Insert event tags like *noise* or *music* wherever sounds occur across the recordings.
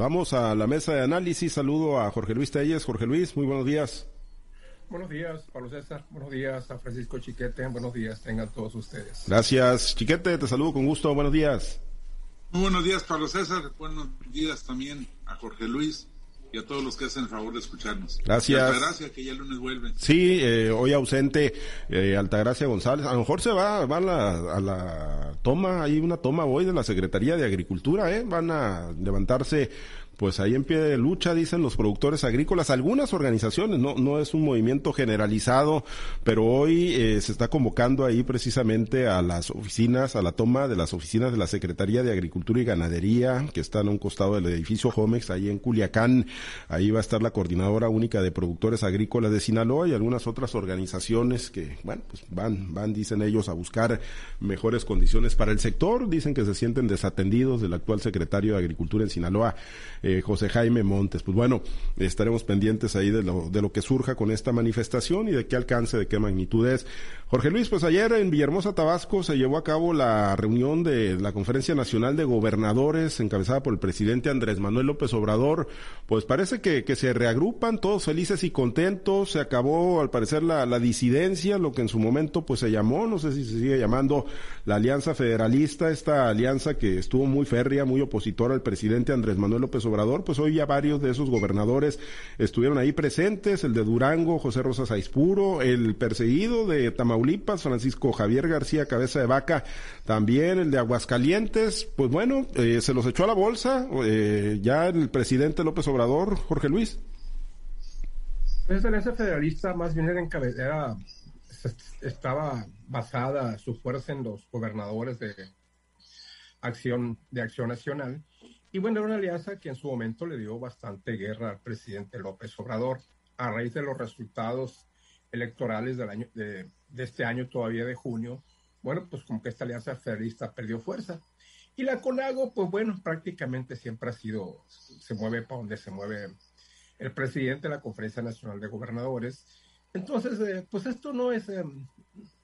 Vamos a la mesa de análisis. Saludo a Jorge Luis Telles. Jorge Luis, muy buenos días. Buenos días, Pablo César. Buenos días a Francisco Chiquete. Buenos días, tengan todos ustedes. Gracias, Chiquete. Te saludo con gusto. Buenos días. Muy buenos días, Pablo César. Buenos días también a Jorge Luis y a todos los que hacen el favor de escucharnos. Gracias. Altagracia, que ya el lunes vuelve. Sí, eh, hoy ausente eh, Altagracia González. A lo mejor se va, va a, la, a la toma, hay una toma hoy de la Secretaría de Agricultura, ¿eh? Van a levantarse pues ahí en pie de lucha, dicen los productores agrícolas, algunas organizaciones, no, no es un movimiento generalizado, pero hoy eh, se está convocando ahí precisamente a las oficinas, a la toma de las oficinas de la Secretaría de Agricultura y Ganadería, que están a un costado del edificio Homex, ahí en Culiacán, ahí va a estar la coordinadora única de productores agrícolas de Sinaloa y algunas otras organizaciones que, bueno, pues van, van, dicen ellos, a buscar mejores condiciones para el sector, dicen que se sienten desatendidos del actual secretario de Agricultura en Sinaloa. José Jaime Montes. Pues bueno, estaremos pendientes ahí de lo, de lo que surja con esta manifestación y de qué alcance, de qué magnitud es. Jorge Luis, pues ayer en Villahermosa, Tabasco, se llevó a cabo la reunión de la Conferencia Nacional de Gobernadores, encabezada por el presidente Andrés Manuel López Obrador. Pues parece que, que se reagrupan, todos felices y contentos. Se acabó, al parecer, la, la disidencia, lo que en su momento pues se llamó, no sé si se sigue llamando la Alianza Federalista, esta alianza que estuvo muy férrea, muy opositora al presidente Andrés Manuel López Obrador. Pues hoy ya varios de esos gobernadores estuvieron ahí presentes, el de Durango, José Rosas Aispuro, el perseguido de Tamaulipas, Francisco Javier García Cabeza de Vaca, también el de Aguascalientes, pues bueno, eh, se los echó a la bolsa eh, ya el presidente López Obrador, Jorge Luis. Alianza federalista más bien era, era estaba basada su fuerza en los gobernadores de acción de acción nacional y bueno era una alianza que en su momento le dio bastante guerra al presidente López Obrador a raíz de los resultados electorales del año de, de este año todavía de junio, bueno, pues como que esta alianza federalista perdió fuerza. Y la CONAGO, pues bueno, prácticamente siempre ha sido, se mueve para donde se mueve el presidente de la Conferencia Nacional de Gobernadores. Entonces, eh, pues esto no es, eh,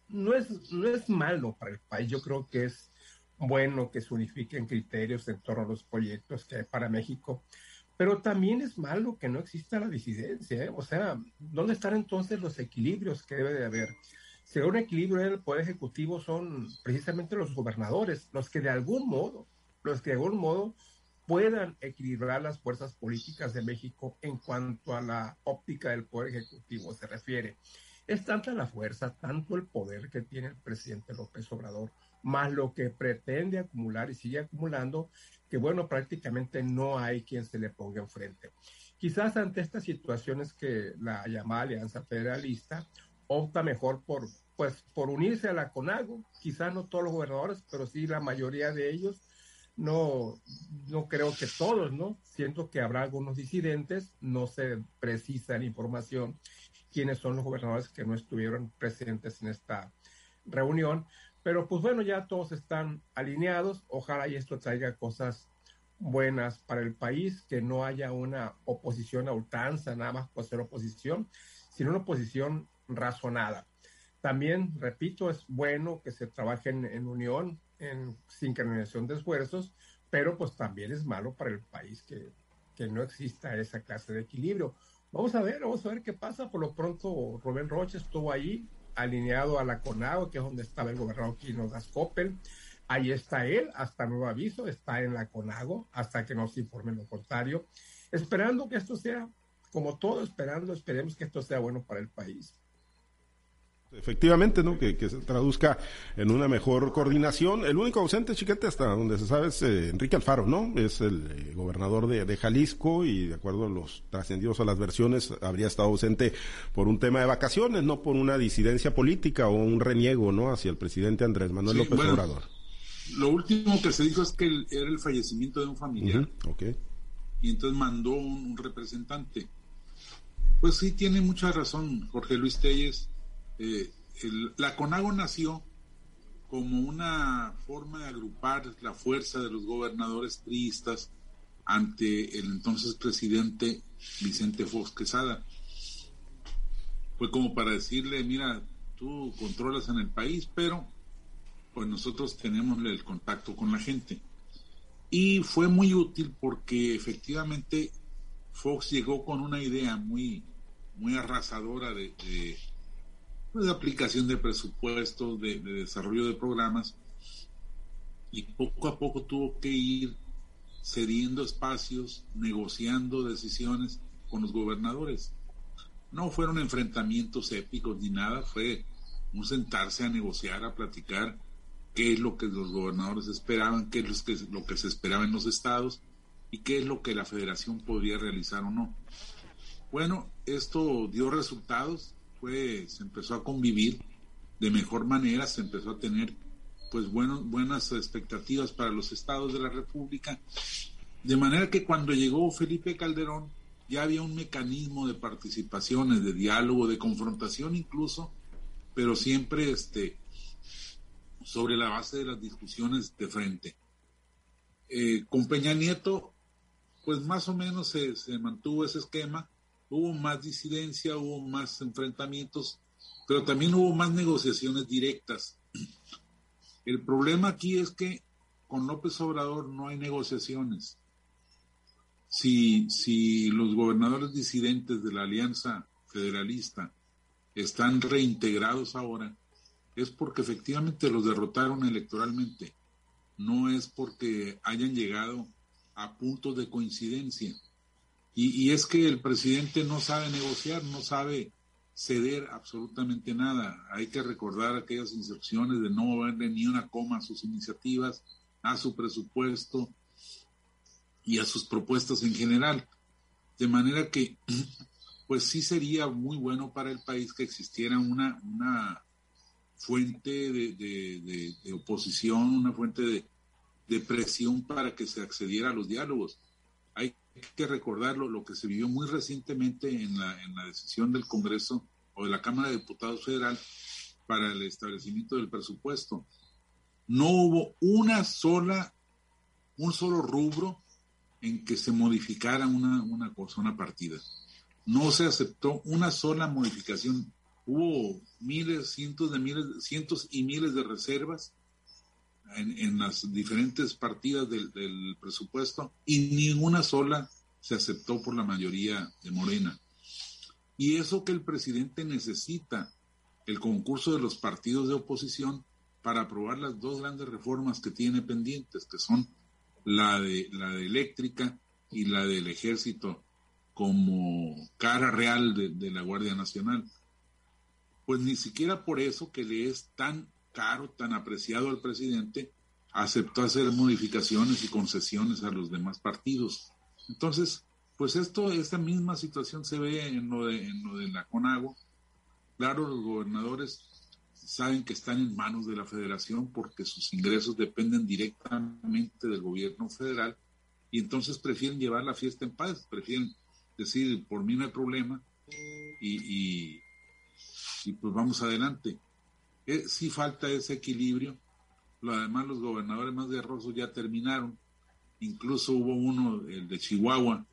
no, es, no es malo para el país. Yo creo que es bueno que se unifiquen criterios en torno a los proyectos que hay para México, pero también es malo que no exista la disidencia. ¿eh? O sea, ¿dónde están entonces los equilibrios que debe de haber? Si un equilibrio en el Poder Ejecutivo son precisamente los gobernadores, los que de algún modo, los que de algún modo puedan equilibrar las fuerzas políticas de México en cuanto a la óptica del Poder Ejecutivo se refiere. Es tanta la fuerza, tanto el poder que tiene el presidente López Obrador, más lo que pretende acumular y sigue acumulando, que bueno, prácticamente no hay quien se le ponga enfrente. Quizás ante estas situaciones que la llamada Alianza Federalista opta mejor por, pues, por unirse a la CONAGO, quizás no todos los gobernadores, pero sí la mayoría de ellos, no, no creo que todos, ¿no? Siento que habrá algunos disidentes, no se precisa la información quiénes son los gobernadores que no estuvieron presentes en esta reunión, pero pues bueno, ya todos están alineados, ojalá y esto traiga cosas buenas para el país, que no haya una oposición a ultranza, nada más por ser oposición, sino una oposición razonada. También, repito, es bueno que se trabaje en, unión, en sincronización de esfuerzos, pero pues también es malo para el país que, que no exista esa clase de equilibrio. Vamos a ver, vamos a ver qué pasa. Por lo pronto, Rubén Rocha estuvo ahí, alineado a la CONAGO, que es donde estaba el gobernador Quino Gascopel. Ahí está él, hasta nuevo aviso, está en la CONAGO, hasta que nos informe lo contrario. Esperando que esto sea, como todo, esperando, esperemos que esto sea bueno para el país. Efectivamente, ¿no? Que, se traduzca en una mejor coordinación. El único ausente, chiquete, hasta donde se sabe es eh, Enrique Alfaro, ¿no? Es el eh, gobernador de, Jalisco y de acuerdo a los trascendidos a las versiones, habría estado ausente por un tema de vacaciones, no por una disidencia política o un reniego, ¿no? Hacia el presidente Andrés Manuel López Obrador. Lo último que se dijo es que era el fallecimiento de un familiar. Y entonces mandó un representante. Pues sí, tiene mucha razón Jorge Luis Telles eh, la CONAGO nació como una forma de agrupar la fuerza de los gobernadores priistas ante el entonces presidente Vicente Fox Quesada. Fue como para decirle, mira, tú controlas en el país, pero pues nosotros tenemos el contacto con la gente. Y fue muy útil porque efectivamente Fox llegó con una idea muy, muy arrasadora de, de, pues, aplicación de presupuestos, de, desarrollo de programas, y poco a poco tuvo que ir cediendo espacios, negociando decisiones con los gobernadores. No fueron enfrentamientos épicos ni nada, fue un sentarse a negociar, a platicar qué es lo que los gobernadores esperaban, qué es lo que, lo que se esperaba en los estados y qué es lo que la federación podría realizar o no. Bueno, esto dio resultados, fue, se empezó a convivir de mejor manera, se empezó a tener pues bueno, buenas expectativas para los estados de la República, de manera que cuando llegó Felipe Calderón ya había un mecanismo de participaciones, de diálogo, de confrontación incluso, pero siempre este, sobre la base de las discusiones de frente. Eh, con Peña Nieto, pues más o menos se, se mantuvo ese esquema, hubo más disidencia, hubo más enfrentamientos, pero también hubo más negociaciones directas. El problema aquí es que con López Obrador no hay negociaciones. Si, si los gobernadores disidentes de la Alianza Federalista están reintegrados ahora, es porque efectivamente los derrotaron electoralmente, no es porque hayan llegado a puntos de coincidencia. Y, es que el presidente no sabe negociar, no sabe ceder absolutamente nada. Hay que recordar aquellas instrucciones de no moverle ni una coma a sus iniciativas, a su presupuesto y a sus propuestas en general. De manera que, *clears throat* pues sí sería muy bueno para el país que existiera una, una fuente de, oposición, una fuente de, de presión para que se accediera a los diálogos. Hay que recordarlo, lo que se vivió muy recientemente en la, decisión del Congreso o de la Cámara de Diputados Federal para el establecimiento del presupuesto. No hubo una sola, un solo rubro en que se modificara una, una cosa, una partida. No se aceptó una sola modificación. Hubo miles, cientos de miles, cientos y miles de reservas en, las diferentes partidas del, presupuesto y ninguna sola se aceptó por la mayoría de Morena. Y eso que el presidente necesita, el concurso de los partidos de oposición para aprobar las dos grandes reformas que tiene pendientes, que son la de la de eléctrica y la del ejército como cara real de, de la Guardia Nacional. Pues ni siquiera por eso que le es tan caro, tan apreciado al presidente, aceptó hacer modificaciones y concesiones a los demás partidos. Entonces, pues esto, esta misma situación se ve en lo de, en lo de la CONAGO. Claro, los gobernadores saben que están en manos de la federación porque sus ingresos dependen directamente del gobierno federal y entonces prefieren llevar la fiesta en paz, prefieren decir, por mí no hay problema y, y pues vamos adelante. Eh, sí falta ese equilibrio. Lo, además, los gobernadores más guerrosos ya terminaron. Incluso hubo uno, el de Chihuahua,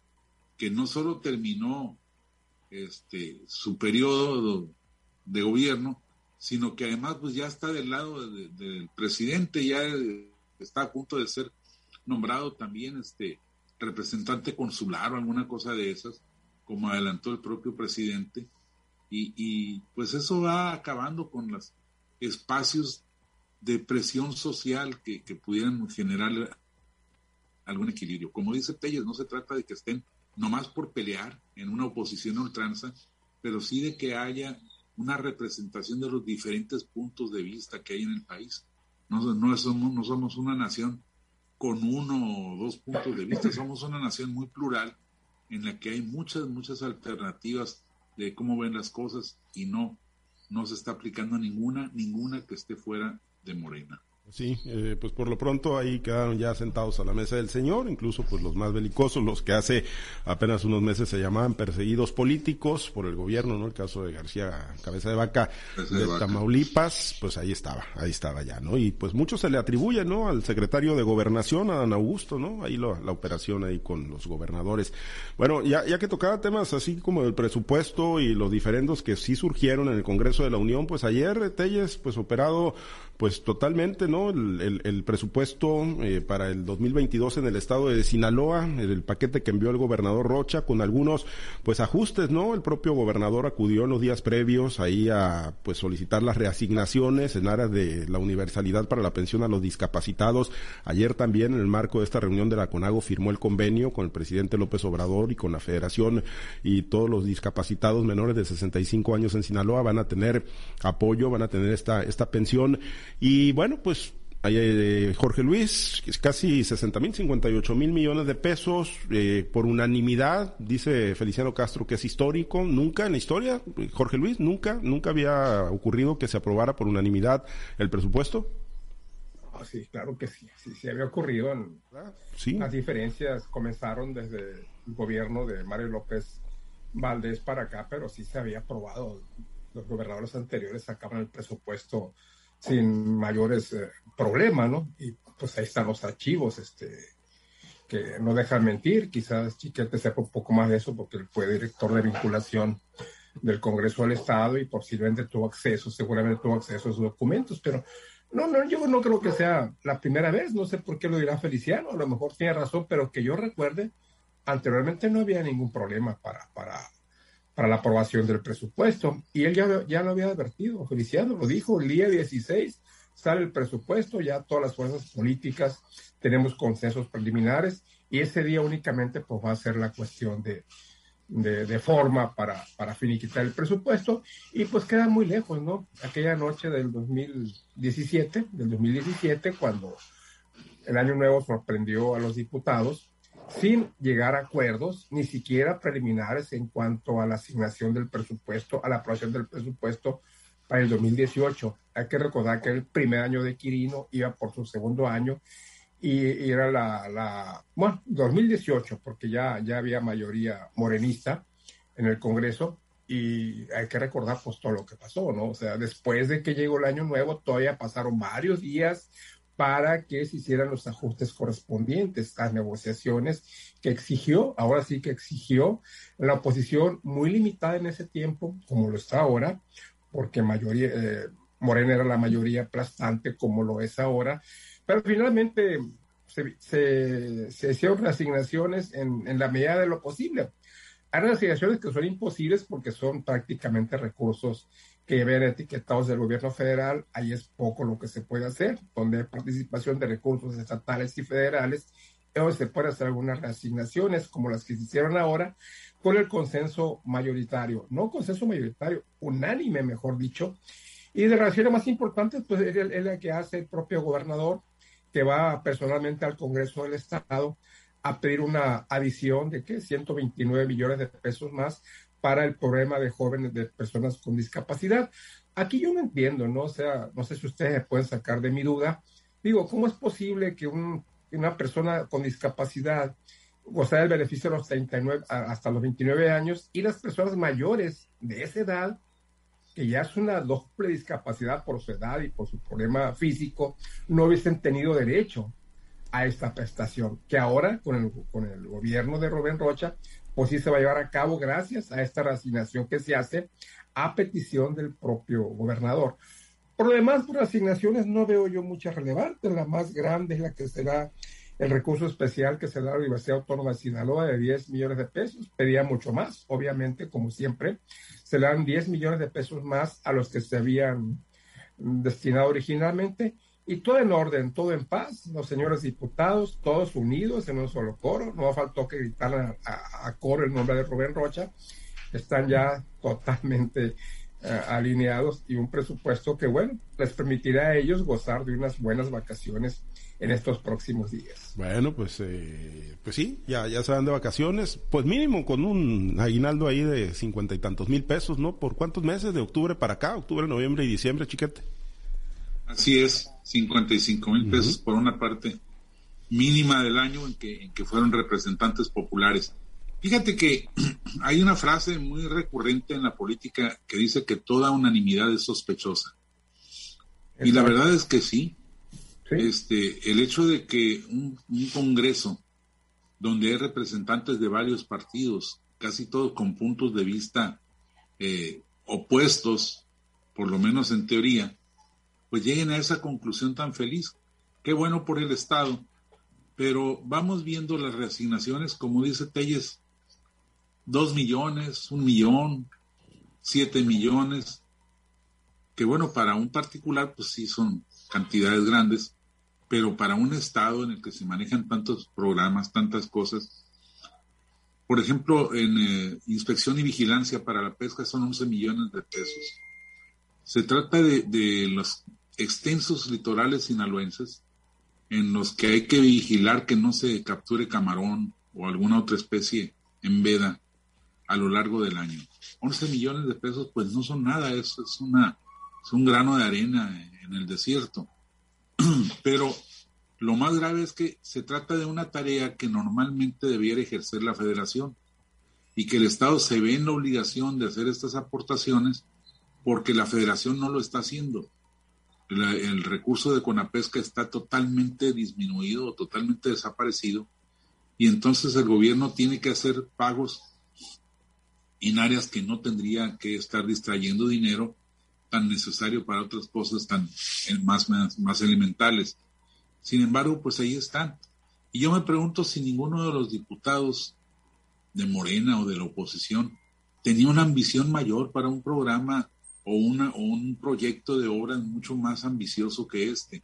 que no solo terminó este, su periodo de gobierno, sino que además pues ya está del lado del presidente, ya está a punto de ser nombrado también este representante consular o alguna cosa de esas, como adelantó el propio presidente, y pues eso va acabando con las espacios de presión social que, pudieran generar algún equilibrio. Como dice Telles, no se trata de que estén nomás por pelear en una oposición ultranza, pero sí de que haya una representación de los diferentes puntos de vista que hay en el país. No, no, somos, no somos una nación con uno o dos puntos de vista, somos una nación muy plural en la que hay muchas, muchas alternativas de cómo ven las cosas y no no se está aplicando ninguna, ninguna que esté fuera de Morena. Sí, eh, pues por lo pronto ahí quedaron ya sentados a la mesa del Señor, incluso pues los más belicosos, los que hace apenas unos meses se llamaban perseguidos políticos por el gobierno, ¿no? El caso de García Cabeza de Vaca de, Tamaulipas, pues ahí estaba, ahí estaba ya, ¿no? Y pues mucho se le atribuye, ¿no? Al secretario de Gobernación, a Dan Augusto, ¿no? Ahí la operación ahí con los gobernadores. Bueno, ya, ya que tocaba temas así como el presupuesto y los diferendos que sí surgieron en el Congreso de la Unión, pues ayer Telles, pues operado pues totalmente, ¿no? El, presupuesto eh, para el 2022 en el estado de Sinaloa, el, paquete que envió el gobernador Rocha con algunos, pues, ajustes, ¿no? El propio gobernador acudió en los días previos ahí a, pues, solicitar las reasignaciones en áreas de la universalidad para la pensión a los discapacitados. Ayer también, en el marco de esta reunión de la CONAGO, firmó el convenio con el presidente López Obrador y con la federación y todos los discapacitados menores de 65 años en Sinaloa van a tener apoyo, van a tener esta, esta pensión. Y bueno, pues eh, Jorge Luis, casi 60 mil, 58 mil millones de pesos eh, por unanimidad, dice Feliciano Castro que es histórico, nunca en la historia, Jorge Luis, nunca, nunca había ocurrido que se aprobara por unanimidad el presupuesto. Ah, sí, claro que sí, sí, sí había ocurrido. Ah, Las diferencias comenzaron desde el gobierno de Mario López Valdés para acá, pero sí se había aprobado. Los gobernadores anteriores sacaban el presupuesto sin mayores eh, problemas, ¿no? Y pues ahí están los archivos, este, que no dejan mentir. Quizás Chiquete sepa un poco más de eso porque él fue director de vinculación del Congreso del Estado y posiblemente tuvo acceso, seguramente tuvo acceso a esos documentos, pero no, no, yo no creo que sea la primera vez, no sé por qué lo dirá Feliciano, a lo mejor tiene razón, pero que yo recuerde, anteriormente no había ningún problema para, para, para la aprobación del presupuesto. Y él ya, ya lo había advertido, Feliciano lo dijo, el día 16 sale el presupuesto, ya todas las fuerzas políticas tenemos consensos preliminares y ese día únicamente pues va a ser la cuestión de, de, forma para, para finiquitar el presupuesto y pues queda muy lejos, ¿no? Aquella noche del 2017, del 2017, cuando el año nuevo sorprendió a los diputados, sin llegar a acuerdos, ni siquiera preliminares en cuanto a la asignación del presupuesto, a la aprobación del presupuesto para el 2018. Hay que recordar que el primer año de Quirino iba por su segundo año y, era la, la, bueno, 2018, porque ya, ya había mayoría morenista en el Congreso y hay que recordar pues todo lo que pasó, ¿no? O sea, después de que llegó el año nuevo, todavía pasaron varios días para que se hicieran los ajustes correspondientes a negociaciones que exigió, ahora sí que exigió la oposición muy limitada en ese tiempo, como lo está ahora, porque mayoría, eh, Morena era la mayoría aplastante como lo es ahora, pero finalmente se, se, hicieron reasignaciones en, en la medida de lo posible. Hay reasignaciones que son imposibles porque son prácticamente recursos que ven etiquetados del gobierno federal, ahí es poco lo que se puede hacer, donde hay participación de recursos estatales y federales, donde se pueden hacer algunas reasignaciones como las que se hicieron ahora, con el consenso mayoritario, no consenso mayoritario, unánime, mejor dicho, y de relaciones más importantes, pues es la que hace el propio gobernador, que va personalmente al Congreso del Estado a pedir una adición de que 129 millones de pesos más para el problema de jóvenes, de personas con discapacidad. Aquí yo no entiendo, ¿no? O sea, no sé si ustedes pueden sacar de mi duda. Digo, ¿cómo es posible que una persona con discapacidad goce del beneficio de los 39 hasta los 29 años y las personas mayores de esa edad, que ya es una doble discapacidad por su edad y por su problema físico, no hubiesen tenido derecho a esta prestación, que ahora con el, con el gobierno de Rubén Rocha pues sí se va a llevar a cabo gracias a esta reasignación que se hace a petición del propio gobernador. Por lo demás, por asignaciones no veo yo mucha relevantes. La más grande es la que será el recurso especial que se da a la Universidad Autónoma de Sinaloa de 10 millones de pesos. Pedía mucho más, obviamente, como siempre. Se le dan 10 millones de pesos más a los que se habían destinado originalmente y todo en orden, todo en paz, los señores diputados, todos unidos en un solo coro, no faltó que gritaran a, coro el nombre de Rubén Rocha, están ya totalmente eh, alineados y un presupuesto que, bueno, les permitirá a ellos gozar de unas buenas vacaciones en estos próximos días. Bueno, pues, eh, pues sí, ya, ya se van de vacaciones, pues mínimo con un aguinaldo ahí de cincuenta y tantos mil pesos, ¿no? ¿Por cuántos meses? De octubre para acá, octubre, noviembre y diciembre, chiquete. Así es, 55 mil pesos por una parte mínima del año en que, en que fueron representantes populares. Fíjate que *clears throat* hay una frase muy recurrente en la política que dice que toda unanimidad es sospechosa. Y la verdad es que sí. Este, el hecho de que un, Congreso donde hay representantes de varios partidos, casi todos con puntos de vista eh, opuestos, por lo menos en teoría, pues lleguen a esa conclusión tan feliz. Qué bueno por el Estado, pero vamos viendo las reasignaciones, como dice Telles, dos millones, un millón, siete millones, que bueno, para un particular, pues sí son cantidades grandes, pero para un Estado en el que se manejan tantos programas, tantas cosas, por ejemplo, en eh, inspección y vigilancia para la pesca son 11 millones de pesos. Se trata de, los extensos litorales sinaloenses en los que hay que vigilar que no se capture camarón o alguna otra especie en veda a lo largo del año. 11 millones de pesos pues no son nada, eso es, una, es un grano de arena en el desierto. *clears throat* Pero lo más grave es que se trata de una tarea que normalmente debiera ejercer la federación y que el Estado se ve en la obligación de hacer estas aportaciones porque la federación no lo está haciendo. El recurso de Conapesca está totalmente disminuido, totalmente desaparecido, y entonces el gobierno tiene que hacer pagos en áreas que no tendría que estar distrayendo dinero tan necesario para otras cosas tan más, más, más elementales. Sin embargo, pues ahí están. Y yo me pregunto si ninguno de los diputados de Morena o de la oposición tenía una ambición mayor para un programa o, un proyecto de obras mucho más ambicioso que este.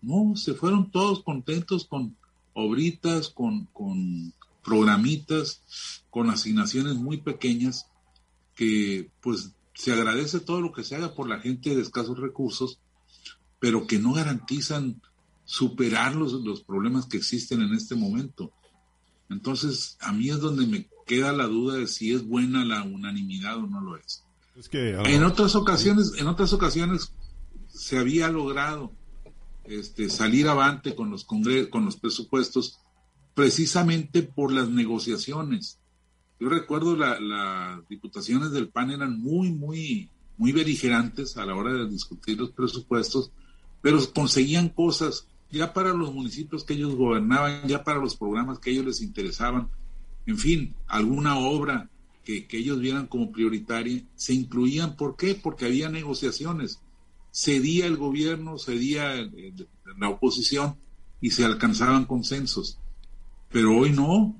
No, se fueron todos contentos con obritas, con, con programitas, con asignaciones muy pequeñas, que pues se agradece todo lo que se haga por la gente de escasos recursos, pero que no garantizan superar los, los problemas que existen en este momento. Entonces, a mí es donde me queda la duda de si es buena la unanimidad o no lo es. En otras ocasiones, en otras ocasiones se había logrado este, salir avante con los con los presupuestos precisamente por las negociaciones. Yo recuerdo las diputaciones del PAN eran muy, muy, muy beligerantes a la hora de discutir los presupuestos, pero conseguían cosas ya para los municipios que ellos gobernaban, ya para los programas que ellos les interesaban, en fin, alguna obra que, ellos vieran como prioritaria, se incluían. ¿Por qué? Porque había negociaciones. Cedía el gobierno, cedía la oposición y se alcanzaban consensos. Pero hoy no.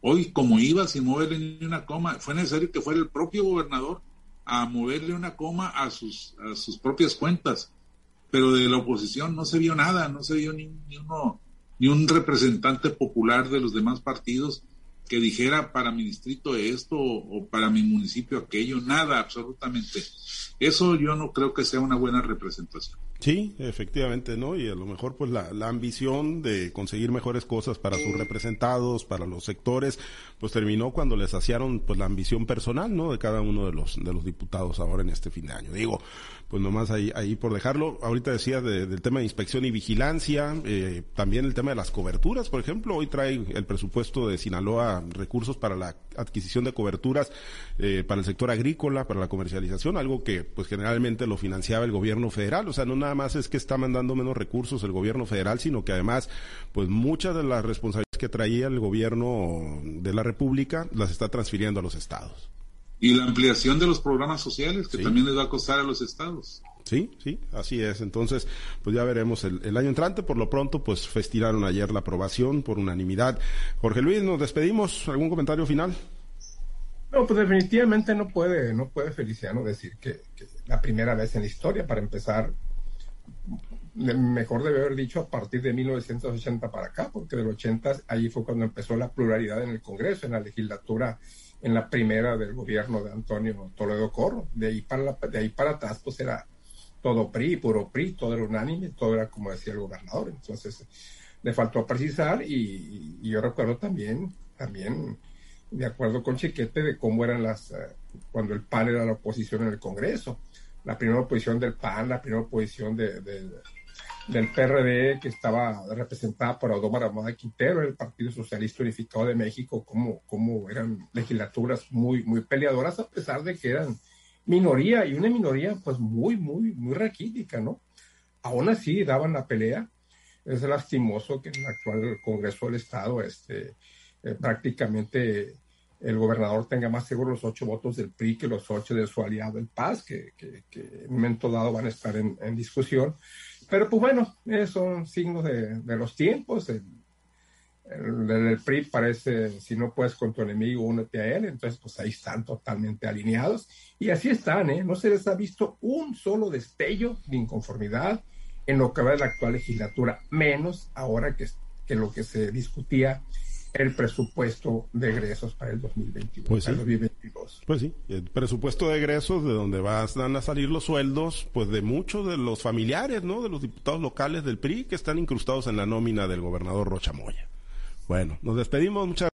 Hoy, como iba sin moverle ni una coma, fue necesario que fuera el propio gobernador a moverle una coma a sus, a sus propias cuentas pero de la oposición no se vio nada, no se vio ni, uno, ni un representante popular de los demás partidos que dijera para mi distrito esto o, para mi municipio aquello, nada, absolutamente. Eso yo no creo que sea una buena representación. Sí, efectivamente, ¿no? Y a lo mejor pues la, ambición de conseguir mejores cosas para sus representados, para los sectores, pues terminó cuando les saciaron pues la ambición personal, ¿no? De cada uno de los, de los diputados ahora en este fin de año. Digo, pues nomás ahí, ahí por dejarlo. Ahorita decía del tema de inspección y vigilancia, eh, también el tema de las coberturas, por ejemplo, hoy trae el presupuesto de Sinaloa recursos para la adquisición de coberturas eh, para el sector agrícola, para la comercialización, algo que pues generalmente lo financiaba el gobierno federal, o sea, no nada más es que está mandando menos recursos el gobierno federal, sino que además pues muchas de las responsabilidades que traía el gobierno de la República las está transfiriendo a los estados. Y la ampliación de los programas sociales, que también les va a costar a los estados. Sí, sí, así es. Entonces, pues ya veremos el, año entrante. Por lo pronto, pues festiraron ayer la aprobación por unanimidad. Jorge Luis, nos despedimos. ¿Algún comentario final? No, pues definitivamente no puede, no puede Feliciano decir que, que la primera vez en la historia, para empezar, mejor debe haber dicho a partir de 1980 para acá, porque del 80 ahí fue cuando empezó la pluralidad en el Congreso, en la legislatura en la primera del gobierno de Antonio Toledo Corro. De ahí para, de ahí para atrás, pues era todo PRI, puro PRI, todo era unánime, todo era como decía el gobernador. Entonces, le faltó precisar y, yo recuerdo también, también, de acuerdo con Chiquete, de cómo eran las, eh, cuando el PAN era la oposición en el Congreso. La primera oposición del PAN, la primera oposición de del PRD que estaba representada por Audomar Amada Quintero, el Partido Socialista Unificado de México, como, como eran legislaturas muy, muy peleadoras, a pesar de que eran minoría y una minoría pues muy, muy, muy raquítica, ¿no? Aún así daban la pelea. Es lastimoso que en el actual Congreso del Estado este, eh, prácticamente el gobernador tenga más seguro los ocho votos del PRI que los ocho de su aliado el PAS, que, que, en un momento dado van a estar en, discusión. Pero pues bueno, son signos de, de los tiempos. El, el, PRI parece, si no puedes con tu enemigo, únete a él. Entonces, pues ahí están totalmente alineados. Y así están, ¿eh? No se les ha visto un solo destello de inconformidad en lo que va de la actual legislatura, menos ahora que, que lo que se discutía el presupuesto de egresos para el 2021, pues sí. 2022. Pues sí, el presupuesto de egresos de donde van a salir los sueldos, pues de muchos de los familiares, ¿no? De los diputados locales del PRI que están incrustados en la nómina del gobernador Rocha Moya. Bueno, nos despedimos, muchas